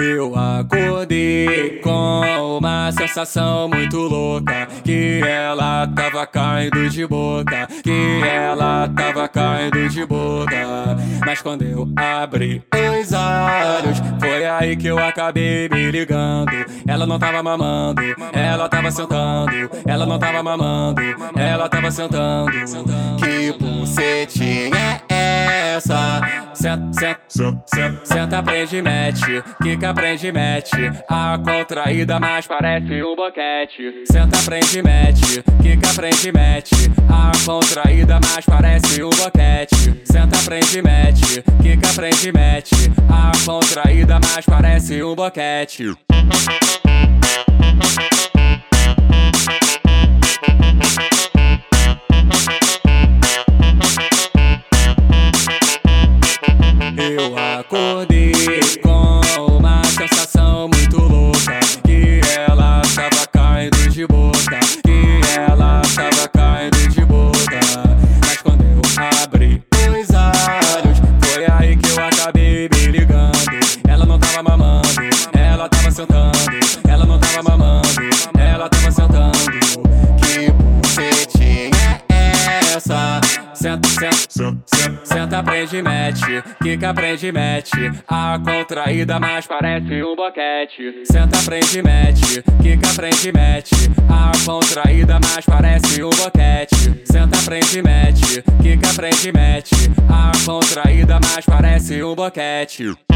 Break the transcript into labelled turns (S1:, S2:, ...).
S1: Eu acordei com uma sensação muito louca Que ela tava caindo de boca Que ela tava caindo de boca. Mas quando eu abri os olhos Foi aí que eu acabei me ligando. Ela não tava mamando, ela tava sentando. Ela não tava mamando, ela tava sentando. Que bucetinha é essa? Senta, senta, senta, senta, prende, mete Quica, prende, mete. A contraída mais parece um boquete. Senta, prende, mete Quica, prende, mete. A contraída mais parece um boquete. Senta, prende, mete Quica, prende, mete. A contraída mais parece um boquete Eu acordei com uma sensação muito louca Que ela tava caindo de boca Que ela tava caindo de boca. Mas quando eu abri os olhos Foi aí que eu acabei me ligando. Ela não tava mamando, ela tava sentando Ela não tava mamando, ela tava sentando Senta, senta, prende, mete Quica, prende, mete. A contraída mais parece um boquete. Senta, prende, mete Quica, prende, mete. A contraída mais parece um boquete. Senta, prende, mete Quica, prende, mete. A contraída mais parece um boquete